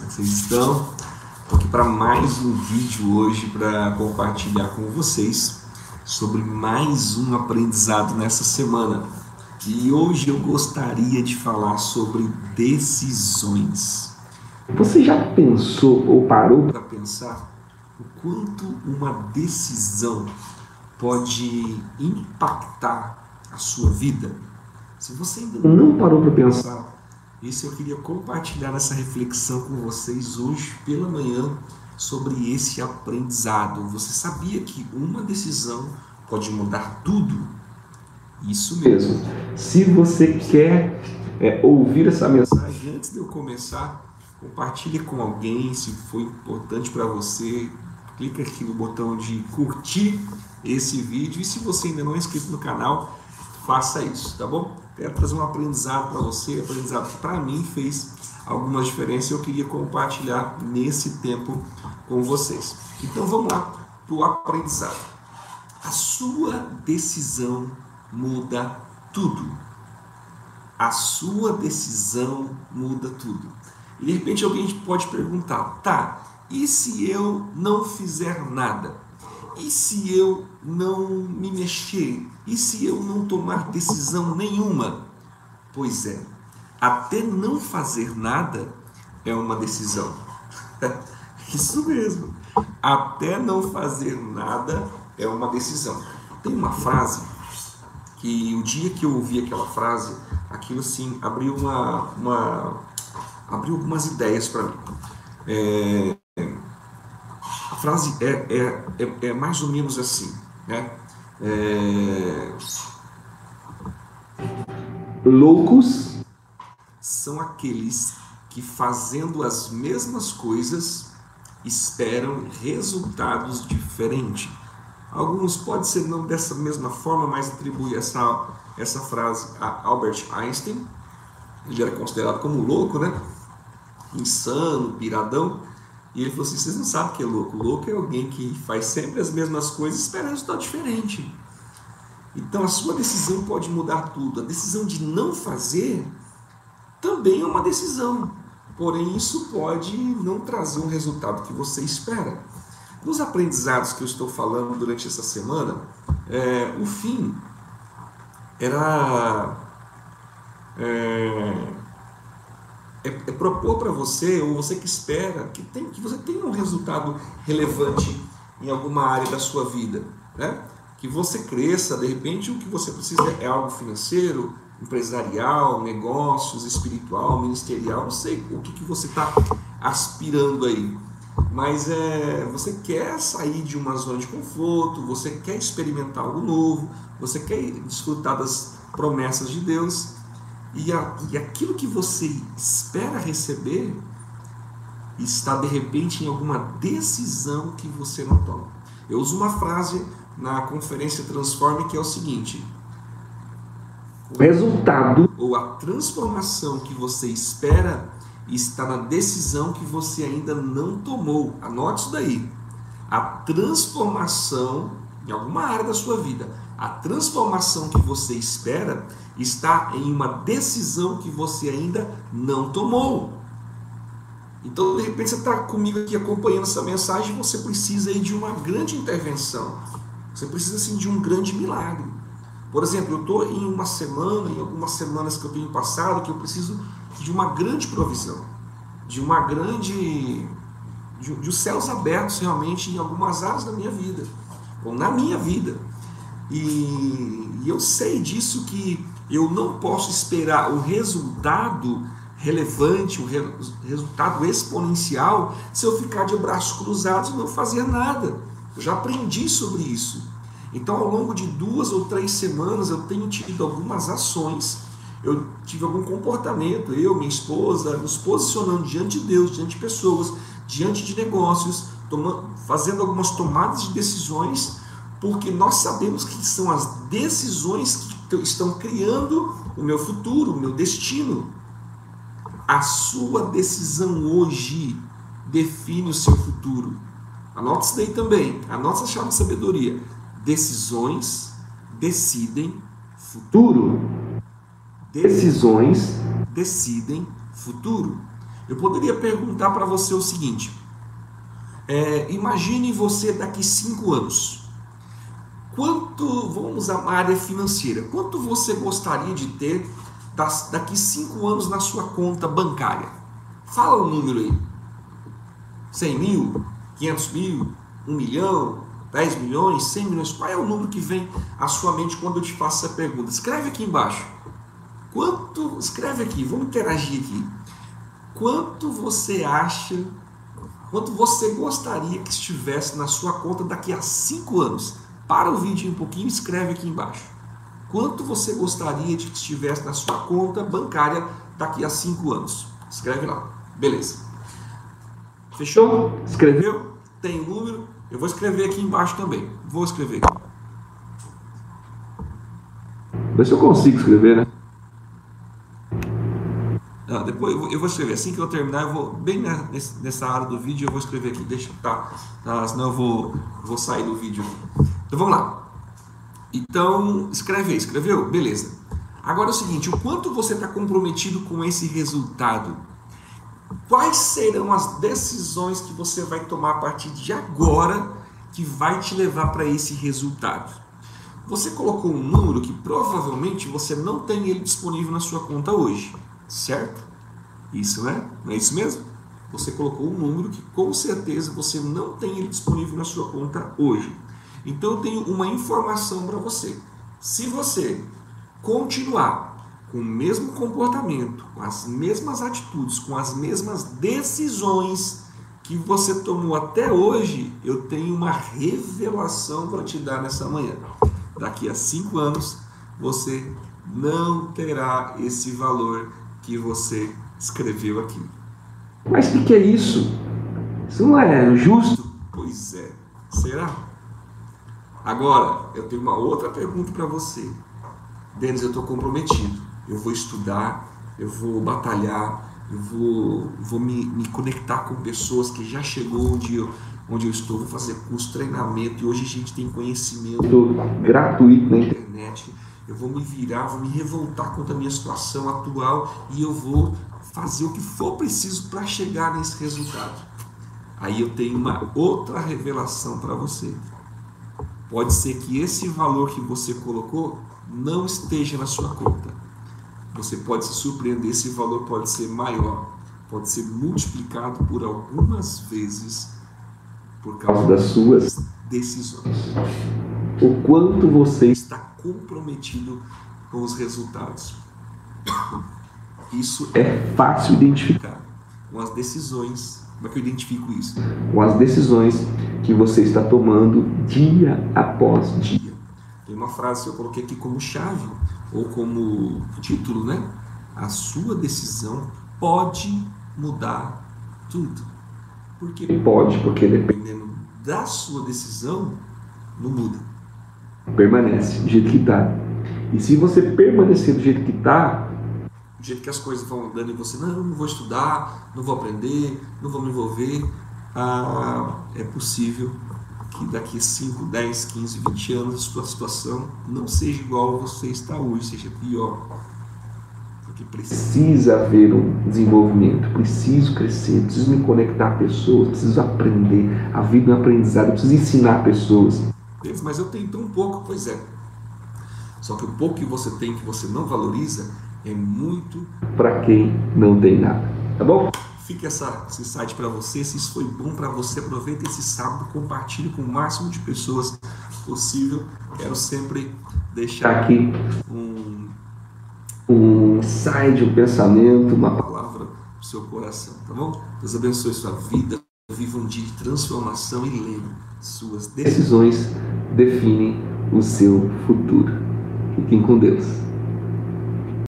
Como é que vocês estão? Estou aqui para mais um vídeo hoje para compartilhar com vocês sobre mais um aprendizado nessa semana. E hoje eu gostaria de falar sobre decisões. Você já pensou ou parou para pensar o quanto uma decisão pode impactar a sua vida? Se você ainda não parou para pensar isso eu queria compartilhar essa reflexão com vocês hoje pela manhã sobre esse aprendizado. Você sabia que uma decisão pode mudar tudo? Isso mesmo. Se você quer é, ouvir essa mensagem antes de eu começar, compartilhe com alguém se foi importante para você. Clica aqui no botão de curtir esse vídeo e se você ainda não é inscrito no canal, faça isso, tá bom? Quero trazer um aprendizado para você, aprendizado que para mim fez alguma diferença e eu queria compartilhar nesse tempo com vocês. Então vamos lá para o aprendizado. A sua decisão muda tudo. A sua decisão muda tudo. E de repente alguém pode perguntar, tá, e se eu não fizer nada? E se eu não me mexer? E se eu não tomar decisão nenhuma? Pois é, até não fazer nada é uma decisão. Isso mesmo. Até não fazer nada é uma decisão. Tem uma frase que o dia que eu ouvi aquela frase, aquilo assim abriu uma, uma abriu algumas ideias para mim. É, frase é, é, é, é mais ou menos assim, né? É... Loucos são aqueles que fazendo as mesmas coisas esperam resultados diferentes. Alguns pode ser não dessa mesma forma, mas atribui essa, essa frase a Albert Einstein. Ele era considerado como louco, né? Insano, piradão. E ele falou assim: vocês não sabem o que é louco. Louco é alguém que faz sempre as mesmas coisas e espera resultado diferente. Então a sua decisão pode mudar tudo. A decisão de não fazer também é uma decisão. Porém, isso pode não trazer um resultado que você espera. Nos aprendizados que eu estou falando durante essa semana, é, o fim era. É, é, é propor para você, ou você que espera, que, tem, que você tenha um resultado relevante em alguma área da sua vida. Né? Que você cresça, de repente o que você precisa é algo financeiro, empresarial, negócios, espiritual, ministerial, não sei o que, que você está aspirando aí. Mas é, você quer sair de uma zona de conforto, você quer experimentar algo novo, você quer desfrutar das promessas de Deus e, a, e aquilo que você espera receber está de repente em alguma decisão que você não toma. Eu uso uma frase na conferência Transforme que é o seguinte: o resultado ou a transformação que você espera está na decisão que você ainda não tomou. Anote isso daí. A transformação em alguma área da sua vida, a transformação que você espera está em uma decisão que você ainda não tomou. Então, de repente, você está comigo aqui acompanhando essa mensagem, você precisa aí de uma grande intervenção. Você precisa assim, de um grande milagre. Por exemplo, eu estou em uma semana, em algumas semanas que eu tenho passado, que eu preciso de uma grande provisão, de uma grande. de, de os céus abertos realmente em algumas áreas da minha vida, ou na minha vida. E, e eu sei disso que eu não posso esperar o resultado relevante, o re resultado exponencial, se eu ficar de braços cruzados e não fazer nada. Eu já aprendi sobre isso. Então, ao longo de duas ou três semanas, eu tenho tido algumas ações, eu tive algum comportamento, eu, minha esposa, nos posicionando diante de Deus, diante de pessoas, diante de negócios, tomando, fazendo algumas tomadas de decisões, porque nós sabemos que são as decisões que estão criando o meu futuro, o meu destino. A sua decisão hoje define o seu futuro. Anote isso daí também. Anote essa chave de sabedoria. Decisões decidem futuro. Decisões decidem futuro. Eu poderia perguntar para você o seguinte: é, imagine você daqui cinco anos. Quanto, vamos a área financeira, quanto você gostaria de ter das, daqui cinco anos na sua conta bancária? Fala um número aí. 100 mil? 500 mil? 1 milhão? 10 milhões? 100 milhões? Qual é o número que vem à sua mente quando eu te faço essa pergunta? Escreve aqui embaixo. Quanto, escreve aqui, vamos interagir aqui. Quanto você acha, quanto você gostaria que estivesse na sua conta daqui a 5 anos? Para o vídeo um pouquinho e escreve aqui embaixo. Quanto você gostaria de que estivesse na sua conta bancária daqui a 5 anos? Escreve lá. Beleza. Fechou? Escreveu? Tem o número? Eu vou escrever aqui embaixo também. Vou escrever. Vê se eu consigo escrever, né? Não, depois eu vou, escrever. Assim que eu terminar, eu vou bem nessa área do vídeo, eu vou escrever aqui. Deixa tá, tá senão eu vou, vou sair do vídeo. Então vamos lá. Então, escreve aí, escreveu? Beleza. Agora é o seguinte, o quanto você está comprometido com esse resultado? Quais serão as decisões que você vai tomar a partir de agora que vai te levar para esse resultado? Você colocou um número que provavelmente você não tem ele disponível na sua conta hoje certo? Isso, né? Não é isso mesmo? Você colocou um número que com certeza você não tem ele disponível na sua conta hoje. Então eu tenho uma informação para você. Se você continuar com o mesmo comportamento, com as mesmas atitudes, com as mesmas decisões que você tomou até hoje, eu tenho uma revelação para te dar nessa manhã. Daqui a cinco anos, você não terá esse valor que você escreveu aqui. Mas o que, que é isso? Isso não é justo? Pois é. Será? Agora, eu tenho uma outra pergunta para você. Denis, eu estou comprometido. Eu vou estudar, eu vou batalhar, eu vou, vou me, me conectar com pessoas que já chegou onde eu, onde eu estou, vou fazer curso, treinamento, e hoje a gente tem conhecimento gratuito na internet eu vou me virar, vou me revoltar contra a minha situação atual e eu vou fazer o que for preciso para chegar nesse resultado. Aí eu tenho uma outra revelação para você. Pode ser que esse valor que você colocou não esteja na sua conta. Você pode se surpreender, esse valor pode ser maior, pode ser multiplicado por algumas vezes por causa das suas decisões. O quanto você está comprometido com os resultados. Isso é fácil identificar com as decisões. Como é que eu identifico isso? Com as decisões que você está tomando dia após dia. Tem uma frase que eu coloquei aqui como chave ou como título, né? A sua decisão pode mudar tudo. Porque pode, porque dependendo da sua decisão, não muda permanece do jeito que está. E se você permanecer do jeito que está, do jeito que as coisas vão andando e você, não, não vou estudar, não vou aprender, não vou me envolver, ah, é possível que daqui 5, 10, 15, 20 anos a sua situação não seja igual você está hoje, seja pior. Porque precisa haver um desenvolvimento, preciso crescer, preciso me conectar a pessoas, preciso aprender. A vida é um aprendizado, preciso ensinar pessoas mas eu tenho tão pouco, pois é. Só que o pouco que você tem que você não valoriza é muito para quem não tem nada. Tá bom? Fica essa, esse site para você. Se isso foi bom para você, aproveita esse sábado, compartilhe com o máximo de pessoas possível. Quero sempre deixar aqui um, um site, um pensamento, uma palavra para o seu coração, tá bom? Deus abençoe sua vida. Viva um dia de transformação e lembre suas decisões definem o seu futuro. Fiquem com Deus.